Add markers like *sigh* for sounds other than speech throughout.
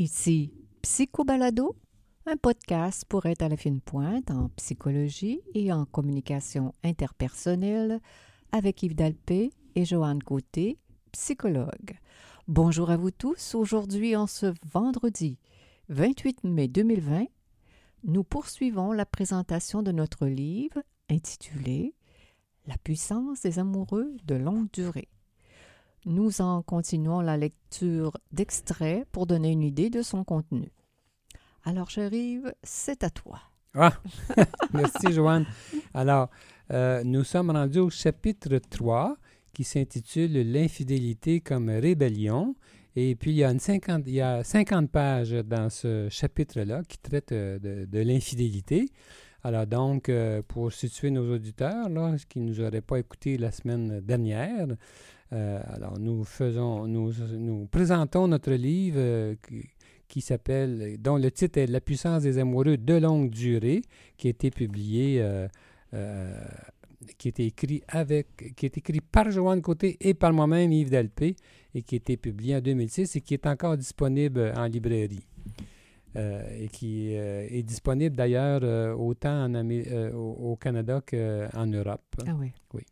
Ici Psychobalado, un podcast pour être à la fine pointe en psychologie et en communication interpersonnelle avec Yves Dalpé et Joanne Côté, psychologue. Bonjour à vous tous. Aujourd'hui, en ce vendredi 28 mai 2020, nous poursuivons la présentation de notre livre intitulé La puissance des amoureux de longue durée. Nous en continuons la lecture d'extraits pour donner une idée de son contenu. Alors, j'arrive, c'est à toi. Ah, *laughs* merci Joanne. Alors, euh, nous sommes rendus au chapitre 3 qui s'intitule L'infidélité comme rébellion. Et puis, il y, a une 50, il y a 50 pages dans ce chapitre-là qui traite euh, de, de l'infidélité. Alors donc, euh, pour situer nos auditeurs, là, qui ne nous auraient pas écoutés la semaine dernière, euh, alors nous faisons, nous, nous présentons notre livre euh, qui, qui s'appelle, dont le titre est La puissance des amoureux de longue durée, qui a été publié, qui a été écrit avec, qui est écrit par Joanne Côté et par moi-même Yves Delpé, et qui a été publié en 2006 et qui est encore disponible en librairie. Euh, et qui euh, est disponible d'ailleurs euh, autant en au, au, Canada qu'en Europe. Ah oui. Oui.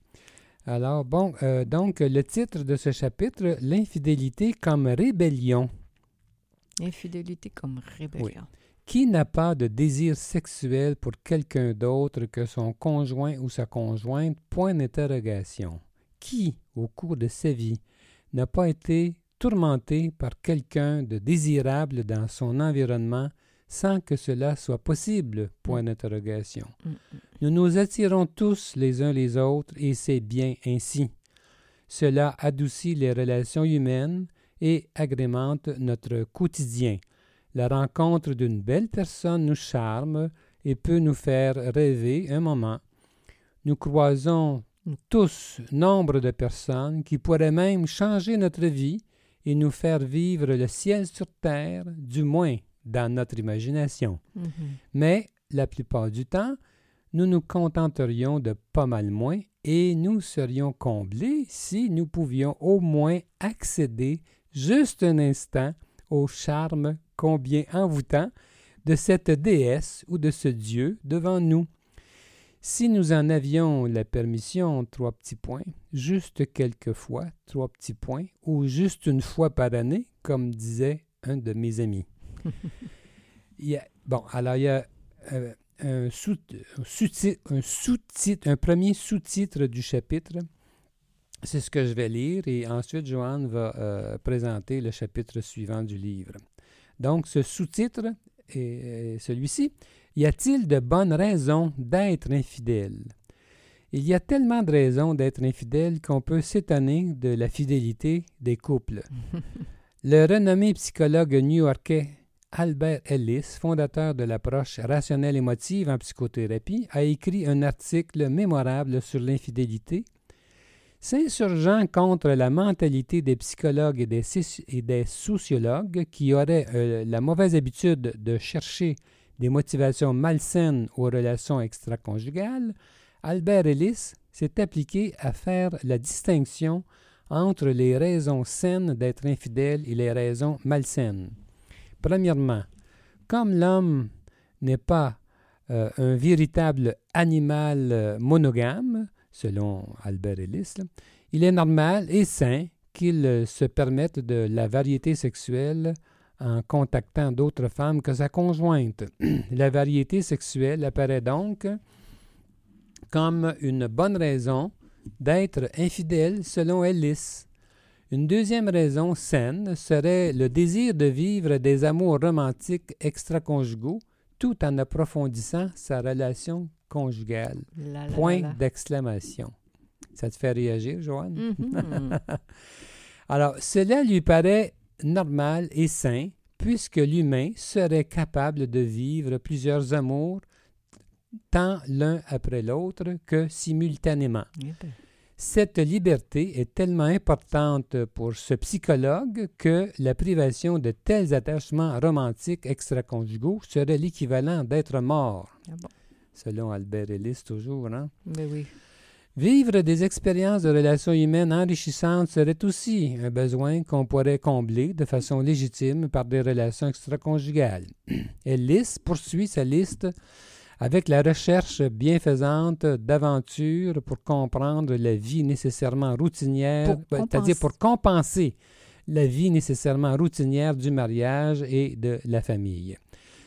Alors, bon, donc le titre de ce chapitre, L'infidélité comme rébellion. L'infidélité comme rébellion. Oui. Qui n'a pas de désir sexuel pour quelqu'un d'autre que son conjoint ou sa conjointe? Point d'interrogation. Qui, au cours de sa vie, n'a pas été tourmenté par quelqu'un de désirable dans son environnement sans que cela soit possible? Point d'interrogation. Mm, Nous nous attirons tous les uns les autres et c'est bien ainsi. Cela adoucit les relations humaines et agrémente notre quotidien. La rencontre d'une belle personne nous charme et peut nous faire rêver un moment. Nous croisons tous nombre de personnes qui pourraient même changer notre vie et nous faire vivre le ciel sur terre, du moins dans notre imagination. Mm -hmm. Mais la plupart du temps, nous nous contenterions de pas mal moins et nous serions comblés si nous pouvions au moins accéder juste un instant au charme combien envoûtant de cette déesse ou de ce Dieu devant nous. Si nous en avions la permission, trois petits points, juste quelques fois, trois petits points, ou juste une fois par année, comme disait un de mes amis. Il y a, bon, alors il y a euh, un sous-titre, un, sous un premier sous-titre du chapitre. C'est ce que je vais lire et ensuite Joanne va euh, présenter le chapitre suivant du livre. Donc, ce sous-titre est celui-ci. Y a-t-il de bonnes raisons d'être infidèle? Il y a tellement de raisons d'être infidèle qu'on peut s'étonner de la fidélité des couples. *laughs* Le renommé psychologue new-yorkais Albert Ellis, fondateur de l'approche rationnelle émotive en psychothérapie, a écrit un article mémorable sur l'infidélité. S'insurgeant contre la mentalité des psychologues et des, sociologues qui auraient euh, la mauvaise habitude de chercher des motivations malsaines aux relations extraconjugales, Albert Ellis s'est appliqué à faire la distinction entre les raisons saines d'être infidèle et les raisons malsaines. Premièrement, comme l'homme n'est pas euh, un véritable animal euh, monogame, selon Albert Ellis, il est normal et sain qu'il euh, se permette de la variété sexuelle en contactant d'autres femmes que sa conjointe. *clears throat* La variété sexuelle apparaît donc comme une bonne raison d'être infidèle selon Ellis. Une deuxième raison saine serait le désir de vivre des amours romantiques extra-conjugaux tout en approfondissant sa relation conjugale. La, la, Point la, d'exclamation. Ça te fait réagir, Joanne? Mm -hmm. *laughs* Alors, cela lui paraît normal et sain, puisque l'humain serait capable de vivre plusieurs amours tant l'un après l'autre que simultanément. Cette liberté est tellement importante pour ce psychologue que la privation de tels attachements romantiques extra-conjugaux serait l'équivalent d'être mort. Ah bon. Selon Albert Ellis, toujours. Hein? Mais oui. Vivre des expériences de relations humaines enrichissantes serait aussi un besoin qu'on pourrait combler de façon légitime par des relations extraconjugales. *clears throat* Ellis poursuit sa liste avec la recherche bienfaisante d'aventures pour comprendre la vie nécessairement routinière, Pour c'est-à-dire pour compenser la vie nécessairement routinière du mariage et de la famille.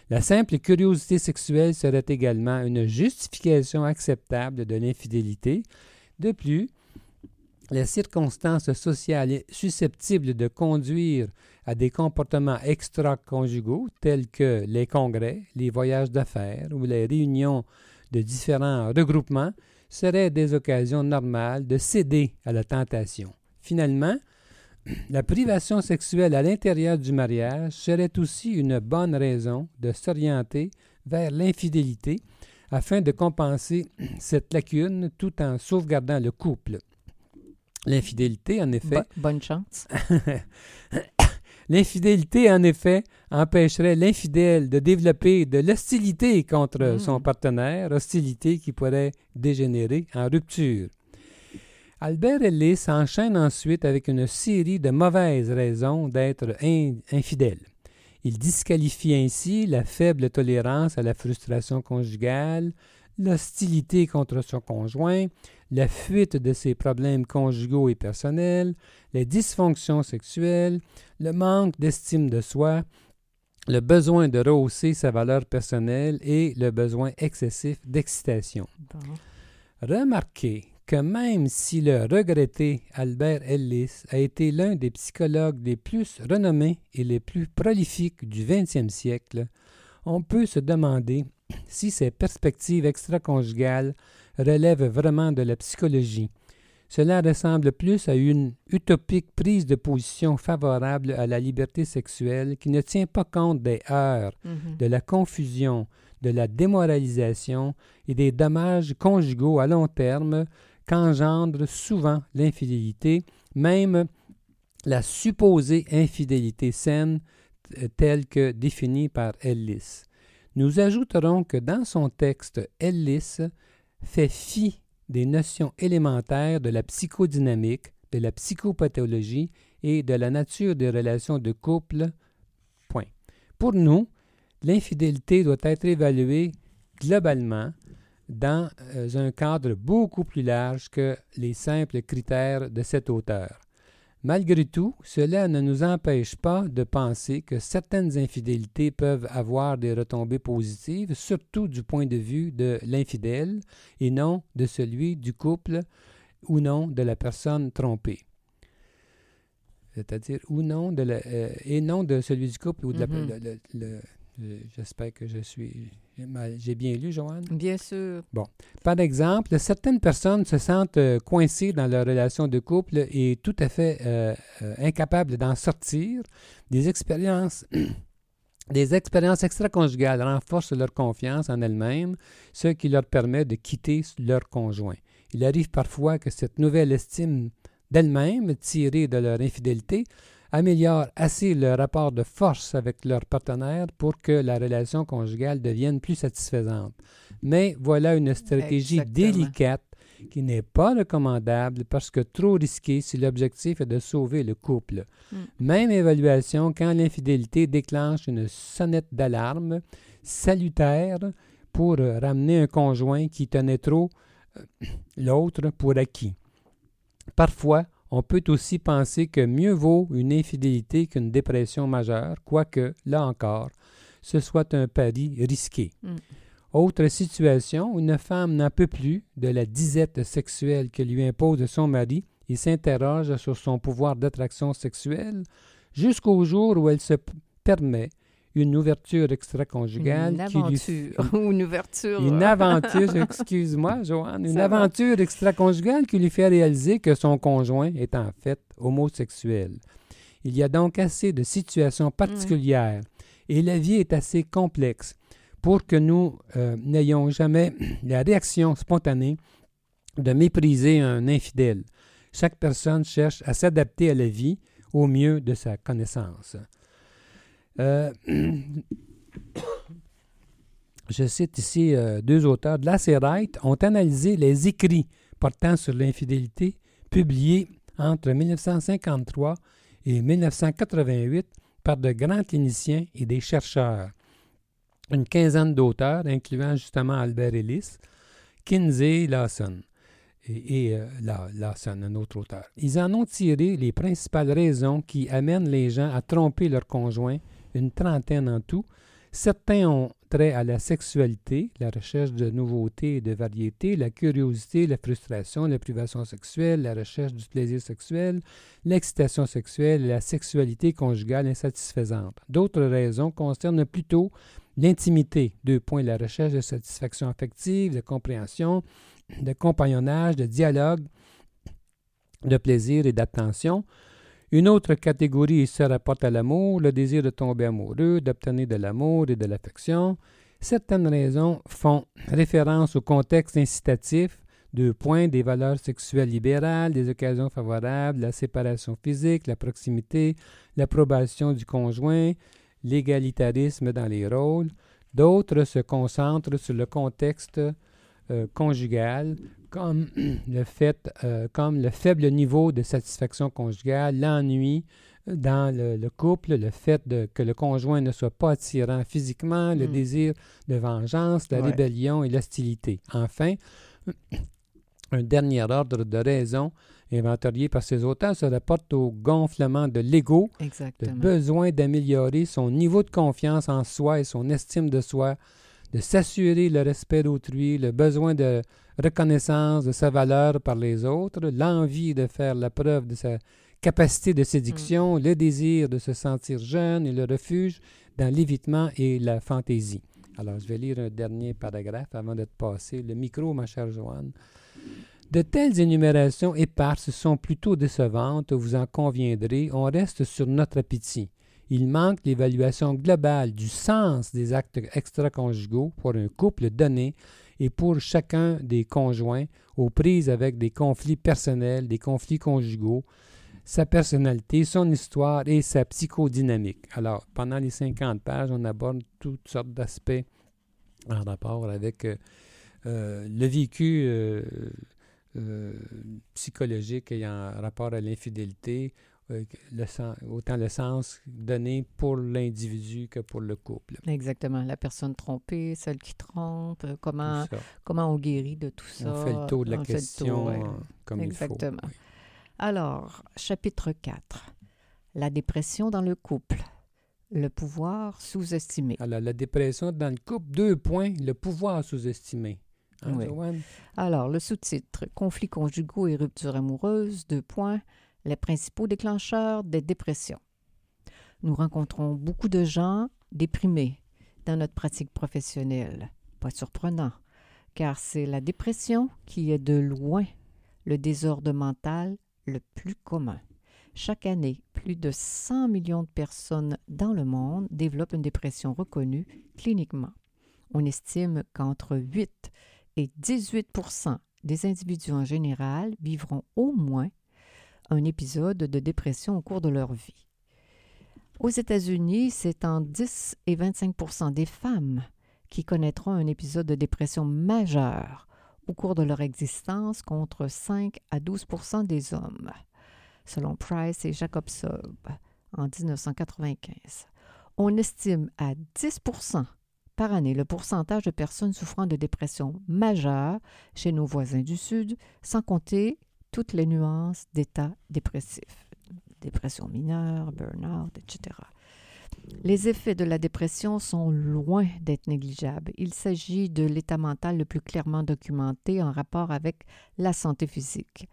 La simple curiosité sexuelle serait également une justification acceptable de l'infidélité. De plus, les circonstances sociales susceptibles de conduire à des comportements extra-conjugaux tels que les congrès, les voyages d'affaires ou les réunions de différents regroupements seraient des occasions normales de céder à la tentation. Finalement, *clears throat* la privation sexuelle à l'intérieur du mariage serait aussi une bonne raison de s'orienter vers l'infidélité afin de compenser *clears throat* cette lacune tout en sauvegardant le couple. L'infidélité, en effet, Bo- bonne chance. *laughs* L'infidélité, en effet, empêcherait l'infidèle de développer de l'hostilité contre Mm. son partenaire, hostilité qui pourrait dégénérer en rupture. Albert Ellis enchaîne ensuite avec une série de mauvaises raisons d'être in- infidèle. Il disqualifie ainsi la faible tolérance à la frustration conjugale, l'hostilité contre son conjoint, la fuite de ses problèmes conjugaux et personnels, les dysfonctions sexuelles, le manque d'estime de soi, le besoin de rehausser sa valeur personnelle et le besoin excessif d'excitation. Bon. Remarquez que même si le regretté Albert Ellis a été l'un des psychologues les plus renommés et les plus prolifiques du XXe siècle, on peut se demander si ces perspectives extraconjugales relèvent vraiment de la psychologie. Cela ressemble plus à une utopique prise de position favorable à la liberté sexuelle qui ne tient pas compte des heures, Mhm. de la confusion, de la démoralisation et des dommages conjugaux à long terme qu'engendre souvent l'infidélité, même la supposée infidélité saine telle que définie par Ellis. Nous ajouterons que dans son texte, Ellis fait fi des notions élémentaires de la psychodynamique, de la psychopathologie et de la nature des relations de couple. Pour nous, l'infidélité doit être évaluée globalement dans euh, un cadre beaucoup plus large que les simples critères de cet auteur. Malgré tout, cela ne nous empêche pas de penser que certaines infidélités peuvent avoir des retombées positives, surtout du point de vue de l'infidèle et non de celui du couple ou non de la personne trompée. C'est-à-dire ou non de la, euh, et non de celui du couple ou de la- Mhm. le- le- le- J'espère que je suis. j'ai bien lu, Joanne. Bien sûr. Par exemple, certaines personnes se sentent euh, coincées dans leur relation de couple et tout à fait euh, euh, incapables d'en sortir. Des expériences, *clears throat* des expériences extra-conjugales renforcent leur confiance en elles-mêmes, ce qui leur permet de quitter leur conjoint. Il arrive parfois que cette nouvelle estime d'elles-mêmes, tirée de leur infidélité, améliore assez le rapport de force avec leur partenaire pour que la relation conjugale devienne plus satisfaisante. Mais voilà une stratégie Exactement. délicate qui n'est pas recommandable parce que trop risquée si l'objectif est de sauver le couple. Mm. Même évaluation quand l'infidélité déclenche une sonnette d'alarme salutaire pour ramener un conjoint qui tenait trop euh, l'autre pour acquis. Parfois, on peut aussi penser que mieux vaut une infidélité qu'une dépression majeure, quoique, là encore, ce soit un pari risqué. Mm. Autre situation, une femme n'en peut plus de la disette sexuelle que lui impose son mari et s'interroge sur son pouvoir d'attraction sexuelle jusqu'au jour où elle se permet une ouverture extra-conjugale Une qui lui aventure *laughs* ou une ouverture. une aventure, excuse-moi, Joanne, une Ça va. aventure extra-conjugale qui lui fait réaliser que son conjoint est en fait homosexuel. Il y a donc assez de situations particulières et la vie est assez complexe pour que nous euh, n'ayons jamais *clears throat* la réaction spontanée de mépriser un infidèle. Chaque personne cherche à s'adapter à la vie au mieux de sa connaissance. Euh, *coughs* je cite ici euh, deux auteurs. Et Wright ont analysé les écrits portant sur l'infidélité, publié entre 1953 et 1988 par de grands cliniciens et des chercheurs. Une quinzaine d'auteurs, incluant justement Albert Ellis, Kinsey Lawson et, euh, Lawson, un autre auteur. Ils en ont tiré les principales raisons qui amènent les gens à tromper leur conjoint, une trentaine en tout. Certains ont trait à la sexualité, la recherche de nouveautés et de variétés, la curiosité, la frustration, la privation sexuelle, la recherche du plaisir sexuel, l'excitation sexuelle et la sexualité conjugale insatisfaisante. D'autres raisons concernent plutôt l'intimité, deux points, la recherche de satisfaction affective, de compréhension, de compagnonnage, de dialogue, de plaisir et d'attention. Une autre catégorie se rapporte à l'amour, le désir de tomber amoureux, d'obtenir de l'amour et de l'affection. Certaines raisons font référence au contexte incitatif, deux points, des valeurs sexuelles libérales, des occasions favorables, la séparation physique, la proximité, l'approbation du conjoint, l'égalitarisme dans les rôles. D'autres se concentrent sur le contexte euh, conjugal, comme *clears throat* le fait, euh, comme le faible niveau de satisfaction conjugale, l'ennui dans le, couple, le fait de, que le conjoint ne soit pas attirant physiquement, le mm. désir de vengeance, la rébellion et l'hostilité. Enfin, *clears throat* un dernier ordre de raison inventorié par ces auteurs se rapporte au gonflement de l'ego, le besoin d'améliorer son niveau de confiance en soi et son estime de soi, de s'assurer le respect d'autrui, le besoin de reconnaissance de sa valeur par les autres, l'envie de faire la preuve de sa capacité de séduction, mm. le désir de se sentir jeune et le refuge dans l'évitement et la fantaisie. Alors, je vais lire un dernier paragraphe avant de te passer le micro, ma chère Joanne. De telles énumérations éparses sont plutôt décevantes, vous en conviendrez, on reste sur notre appétit. Il manque l'évaluation globale du sens des actes extra-conjugaux pour un couple donné et pour chacun des conjoints aux prises avec des conflits personnels, des conflits conjugaux, sa personnalité, son histoire et sa psychodynamique. Alors, pendant les 50 pages, on aborde toutes sortes d'aspects en rapport avec euh, euh, le vécu euh, psychologique ayant rapport à l'infidélité, le autant le sens donné pour l'individu que pour le couple. Exactement. La personne trompée, celle qui trompe, euh, comment, comment on guérit de tout ça? On fait le tour de la question comme il faut. Exactement. Alors, chapitre 4. La dépression dans le couple. Le pouvoir sous-estimé. Alors, la dépression dans le couple, deux points, le pouvoir sous-estimé. Hein, Alors, le sous-titre Conflits conjugaux et ruptures amoureuses, deux points les principaux déclencheurs des dépressions. Nous rencontrons beaucoup de gens déprimés dans notre pratique professionnelle. Pas surprenant, car c'est la dépression qui est de loin le désordre mental le plus commun. Chaque année, plus de 100 millions de personnes dans le monde développent une dépression reconnue cliniquement. On estime qu'entre 8 et 18% des individus en général vivront au moins un épisode de dépression au cours de leur vie. Aux États-Unis, c'est en 10 et 25% des femmes qui connaîtront un épisode de dépression majeur au cours de leur existence contre 5 à 12% des hommes, selon Price et Jacobson en 1995. On estime à 10% par année le pourcentage de personnes souffrant de dépression majeure chez nos voisins du Sud, sans compter toutes les nuances d'état dépressif, dépression mineure, burn-out, etc. Les effets de la dépression sont loin d'être négligeables. Il s'agit de l'état mental le plus clairement documenté en rapport avec la santé physique,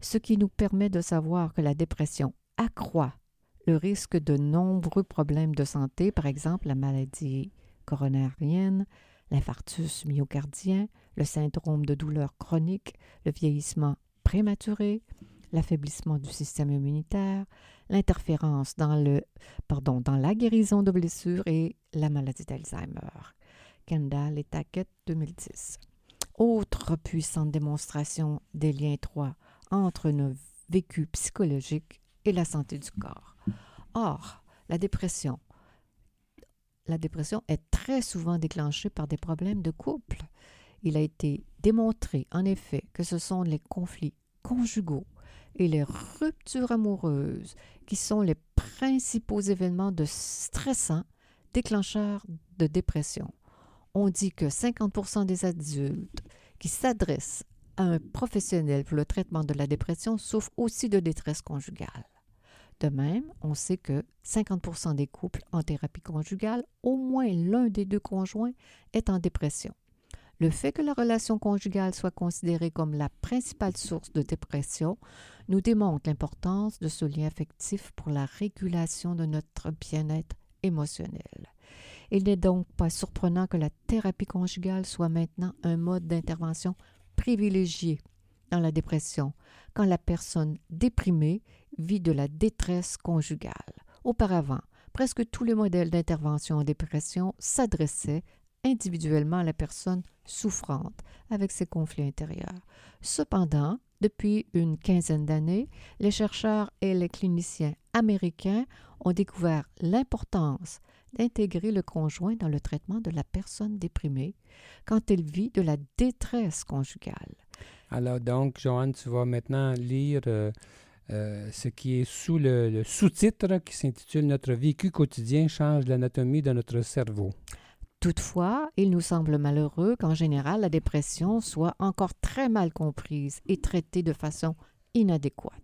ce qui nous permet de savoir que la dépression accroît le risque de nombreux problèmes de santé, par exemple la maladie coronarienne, l'infarctus myocardien, le syndrome de douleur chronique, le vieillissement prématuré, l'affaiblissement du système immunitaire, l'interférence dans, le, pardon, dans la guérison de blessures et la maladie d'Alzheimer. Kendall et Tackett 2010. Autre puissante démonstration des liens étroits entre nos vécus psychologiques et la santé du corps. Or, la dépression, la dépression est très souvent déclenchée par des problèmes de couple Il a été démontré, en effet, que ce sont les conflits conjugaux et les ruptures amoureuses qui sont les principaux événements de stressants déclencheurs de dépression. On dit que 50% des adultes qui s'adressent à un professionnel pour le traitement de la dépression souffrent aussi de détresse conjugale. De même, on sait que 50% des couples en thérapie conjugale, au moins l'un des deux conjoints est en dépression. Le fait que la relation conjugale soit considérée comme la principale source de dépression nous démontre l'importance de ce lien affectif pour la régulation de notre bien-être émotionnel. Il n'est donc pas surprenant que la thérapie conjugale soit maintenant un mode d'intervention privilégié dans la dépression, quand la personne déprimée vit de la détresse conjugale. Auparavant, presque tous les modèles d'intervention en dépression s'adressaient individuellement la personne souffrante avec ses conflits intérieurs. Cependant, depuis une quinzaine d'années, les chercheurs et les cliniciens américains ont découvert l'importance d'intégrer le conjoint dans le traitement de la personne déprimée quand elle vit de la détresse conjugale. Alors donc, Joanne, tu vas maintenant lire euh, euh, ce qui est sous le, le sous-titre qui s'intitule Notre vécu quotidien change l'anatomie de notre cerveau. Toutefois, il nous semble malheureux qu'en général la dépression soit encore très mal comprise et traitée de façon inadéquate.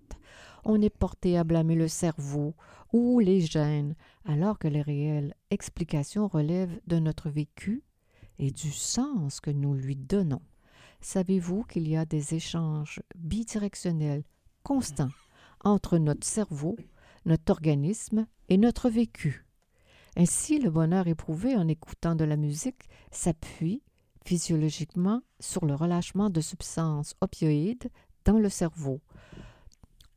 On est porté à blâmer le cerveau ou les gènes, alors que les réelles explications relèvent de notre vécu et du sens que nous lui donnons. Savez-vous qu'il y a des échanges bidirectionnels constants entre notre cerveau, notre organisme et notre vécu? Ainsi, le bonheur éprouvé en écoutant de la musique s'appuie physiologiquement sur le relâchement de substances opioïdes dans le cerveau.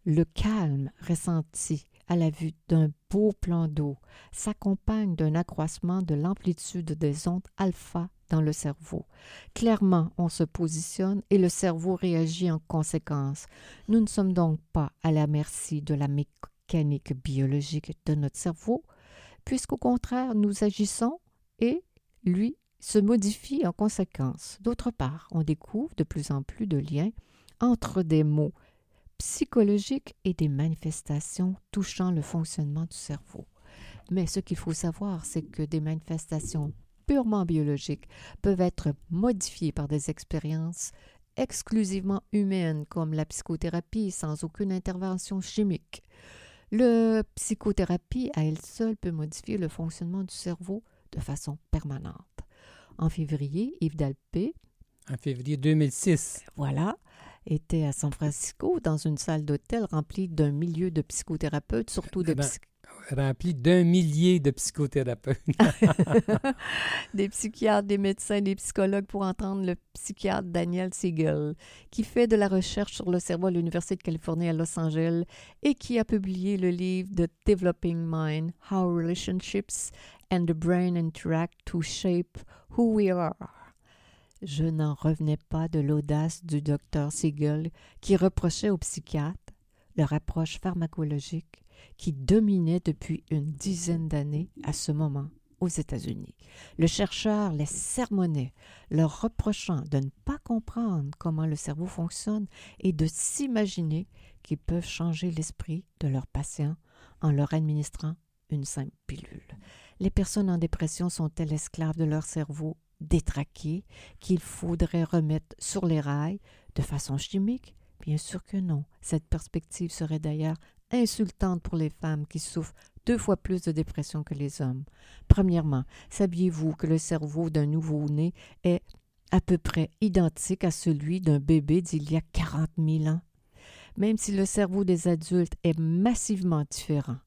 Le calme ressenti à la vue d'un beau plan d'eau s'accompagne d'un accroissement de l'amplitude des ondes alpha dans le cerveau. Clairement, on se positionne et le cerveau réagit en conséquence. Nous ne sommes donc pas à la merci de la mécanique biologique de notre cerveau, puisqu'au contraire nous agissons et lui se modifie en conséquence. D'autre part, on découvre de plus en plus de liens entre des mots psychologiques et des manifestations touchant le fonctionnement du cerveau. Mais ce qu'il faut savoir, c'est que des manifestations purement biologiques peuvent être modifiées par des expériences exclusivement humaines comme la psychothérapie sans aucune intervention chimique. Le psychothérapie à elle seule peut modifier le fonctionnement du cerveau de façon permanente. En février, Yves Dalpé, en février 2006, voilà, était à San Francisco dans une salle d'hôtel remplie d'un milieu de psychothérapeutes, surtout de eh ben, rempli d'un millier de psychothérapeutes. *laughs* *laughs* des psychiatres, des médecins, des psychologues pour entendre le psychiatre Daniel Siegel, qui fait de la recherche sur le cerveau à l'Université de Californie à Los Angeles et qui a publié le livre The Developing Mind, How Relationships and the Brain Interact to Shape Who We Are. Je n'en revenais pas de l'audace du docteur Siegel qui reprochait aux psychiatres leur approche pharmacologique qui dominait depuis une dizaine d'années à ce moment aux États-Unis. Le chercheur les sermonnait, leur reprochant de ne pas comprendre comment le cerveau fonctionne et de s'imaginer qu'ils peuvent changer l'esprit de leurs patients en leur administrant une simple pilule. Les personnes en dépression sont-elles esclaves de leur cerveau détraqué qu'il faudrait remettre sur les rails de façon chimique? Bien sûr que non. Cette perspective serait d'ailleurs insultante pour les femmes qui souffrent deux fois plus de dépression que les hommes. Premièrement, saviez-vous que le cerveau d'un nouveau-né est à peu près identique à celui d'un bébé d'il y a quarante mille ans? Même si le cerveau des adultes est massivement différent.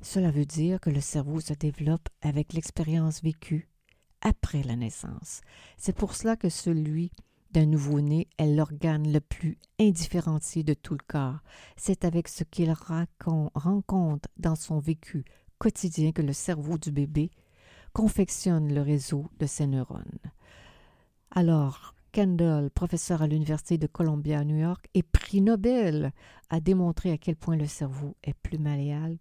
Cela veut dire que le cerveau se développe avec l'expérience vécue après la naissance. C'est pour cela que celui d'un nouveau-né est l'organe le plus indifférencié de tout le corps. C'est avec ce qu'il rencontre dans son vécu quotidien que le cerveau du bébé confectionne le réseau de ses neurones. Alors, Kendall, professeur à l'Université de Columbia à New York et prix Nobel, a démontré à quel point le cerveau est plus malléable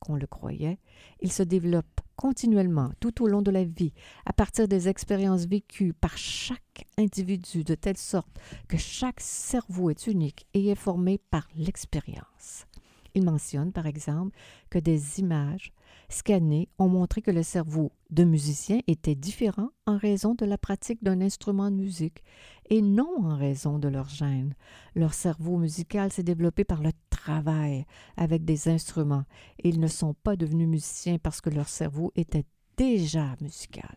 qu'on le croyait. Il se développe continuellement tout au long de la vie, à partir des expériences vécues par chaque individu, de telle sorte que chaque cerveau est unique et est formé par l'expérience. Il mentionne, par exemple, que des images scannées ont montré que le cerveau de musiciens était différent en raison de la pratique d'un instrument de musique et non en raison de leur gène. Leur cerveau musical s'est développé par le avec des instruments et ils ne sont pas devenus musiciens parce que leur cerveau était déjà musical.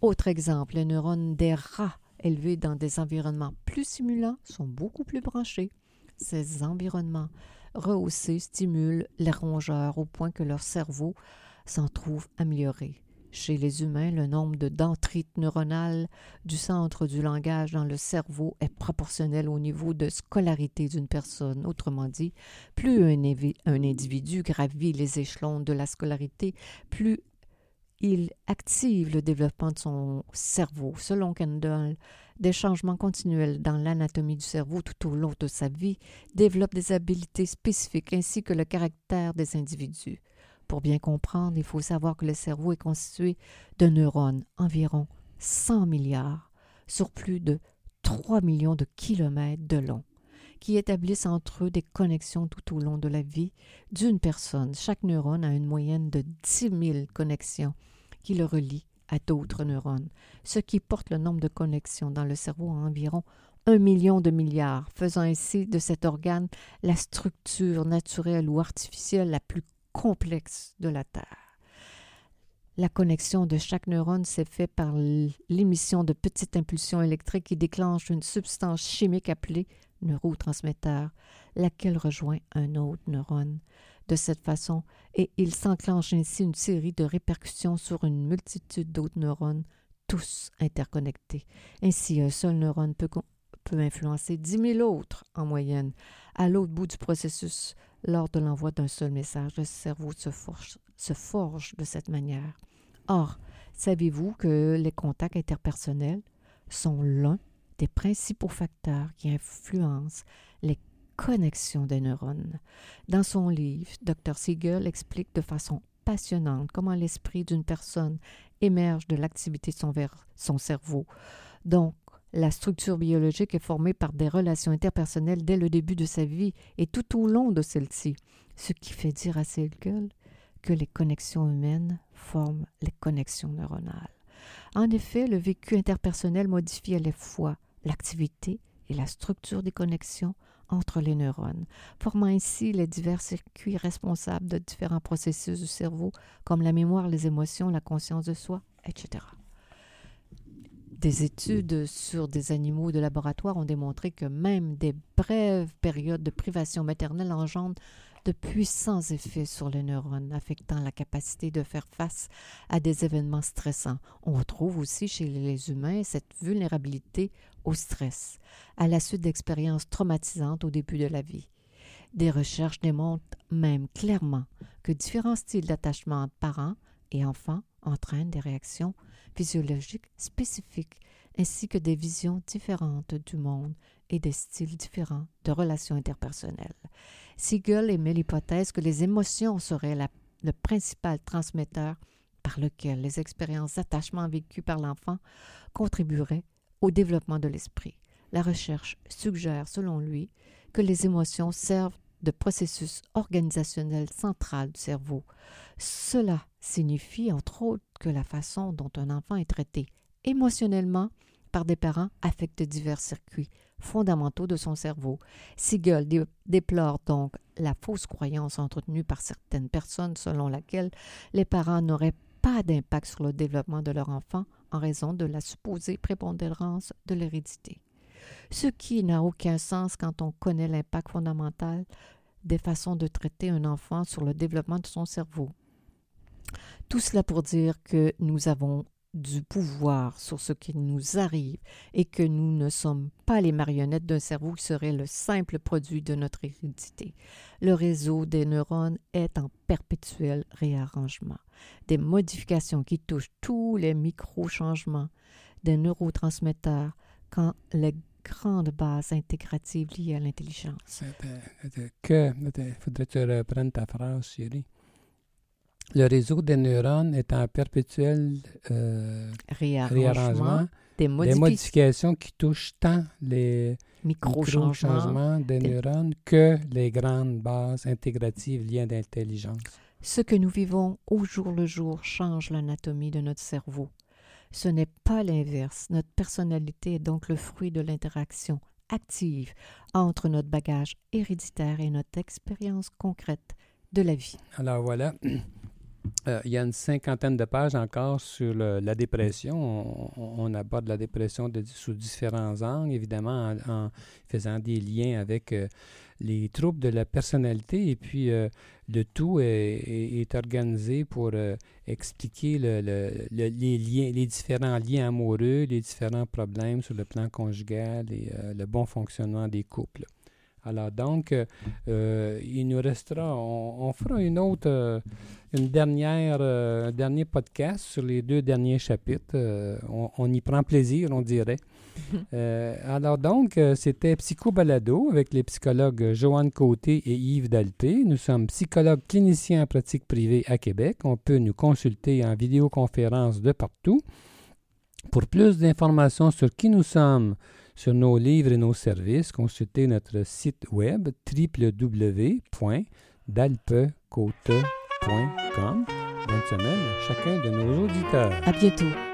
Autre exemple, les neurones des rats élevés dans des environnements plus simulants sont beaucoup plus branchés. Ces environnements rehaussés stimulent les rongeurs au point que leur cerveau s'en trouve amélioré. Chez les humains, le nombre de dendrites neuronales du centre du langage dans le cerveau est proportionnel au niveau de scolarité d'une personne. Autrement dit, plus un, individu gravit les échelons de la scolarité, plus il active le développement de son cerveau. Selon Kendall, des changements continuels dans l'anatomie du cerveau tout au long de sa vie développent des habiletés spécifiques ainsi que le caractère des individus. Pour bien comprendre, il faut savoir que le cerveau est constitué de neurones, environ 100 milliards, sur plus de 3 millions de kilomètres de long, qui établissent entre eux des connexions tout au long de la vie d'une personne. Chaque neurone a une moyenne de 10 000 connexions qui le relient à d'autres neurones, ce qui porte le nombre de connexions dans le cerveau à environ un million de milliards, faisant ainsi de cet organe la structure naturelle ou artificielle la plus complexe de la Terre. La connexion de chaque neurone s'est faite par l'émission de petites impulsions électriques qui déclenchent une substance chimique appelée neurotransmetteur, laquelle rejoint un autre neurone. De cette façon, et il s'enclenche ainsi une série de répercussions sur une multitude d'autres neurones, tous interconnectés. Ainsi, un seul neurone peut, peut influencer dix mille autres en moyenne. À l'autre bout du processus, lors de l'envoi d'un seul message, le cerveau se forge, se forge de cette manière. Or, savez-vous que les contacts interpersonnels sont l'un des principaux facteurs qui influencent les connexions des neurones? Dans son livre, Dr. Siegel explique de façon passionnante comment l'esprit d'une personne émerge de l'activité de son, son cerveau. Donc, la structure biologique est formée par des relations interpersonnelles dès le début de sa vie et tout au long de celle-ci, ce qui fait dire à Siegel que les connexions humaines forment les connexions neuronales. En effet, le vécu interpersonnel modifie à la fois l'activité et la structure des connexions entre les neurones, formant ainsi les divers circuits responsables de différents processus du cerveau comme la mémoire, les émotions, la conscience de soi, etc. Des études sur des animaux de laboratoire ont démontré que même des brèves périodes de privation maternelle engendrent de puissants effets sur les neurones, affectant la capacité de faire face à des événements stressants. On retrouve aussi chez les humains cette vulnérabilité au stress, à la suite d'expériences traumatisantes au début de la vie. Des recherches démontrent même clairement que différents styles d'attachement parents et enfants entraînent des réactions physiologiques spécifiques ainsi que des visions différentes du monde et des styles différents de relations interpersonnelles. Siegel émet l'hypothèse que les émotions seraient le principal transmetteur par lequel les expériences d'attachement vécues par l'enfant contribueraient au développement de l'esprit. La recherche suggère, selon lui, que les émotions servent de processus organisationnel central du cerveau. Cela signifie, entre autres, que la façon dont un enfant est traité émotionnellement par des parents affecte divers circuits fondamentaux de son cerveau. Siegel déplore donc la fausse croyance entretenue par certaines personnes selon laquelle les parents n'auraient pas d'impact sur le développement de leur enfant en raison de la supposée prépondérance de l'hérédité. Ce qui n'a aucun sens quand on connaît l'impact fondamental des façons de traiter un enfant sur le développement de son cerveau. Tout cela pour dire que nous avons du pouvoir sur ce qui nous arrive et que nous ne sommes pas les marionnettes d'un cerveau qui serait le simple produit de notre hérédité. Le réseau des neurones est en perpétuel réarrangement. Des modifications qui touchent tous les micro-changements des neurotransmetteurs quand les grandes bases intégratives liées à l'intelligence. Que, faudrait-tu reprendre ta phrase, Chérie? Le réseau des neurones est en perpétuel euh, Réarrangement, réarrangement, des des modifications, qui touchent tant les micro-changements. des des- neurones que les grandes bases intégratives liées d'intelligence. Ce que nous vivons au jour le jour change l'anatomie de notre cerveau. Ce n'est pas l'inverse. Notre personnalité est donc le fruit de l'interaction active entre notre bagage héréditaire et notre expérience concrète de la vie. Alors voilà, Euh, il y a une cinquantaine de pages encore sur la dépression. On, aborde la dépression de- sous différents angles, évidemment en, faisant des liens avec euh, les troubles de la personnalité. Et puis, euh, le tout est, organisé pour expliquer le- le- le- les, liens, les différents liens amoureux, les différents problèmes sur le plan conjugal et le bon fonctionnement des couples. Alors donc, il nous restera, on, fera une autre, une dernière, euh, un dernier podcast sur les deux derniers chapitres. Euh, on, on y prend plaisir, on dirait. *laughs* Euh, alors donc, c'était Psycho Balado avec les psychologues Joanne Côté et Yves Dalpé. Nous sommes psychologues cliniciens en pratique privée à Québec. On peut nous consulter en vidéoconférence de partout. Pour plus d'informations sur qui nous sommes, sur nos livres et nos services, consultez notre site web www.dalpecote.com. Bonne semaine chacun de nos auditeurs. À bientôt.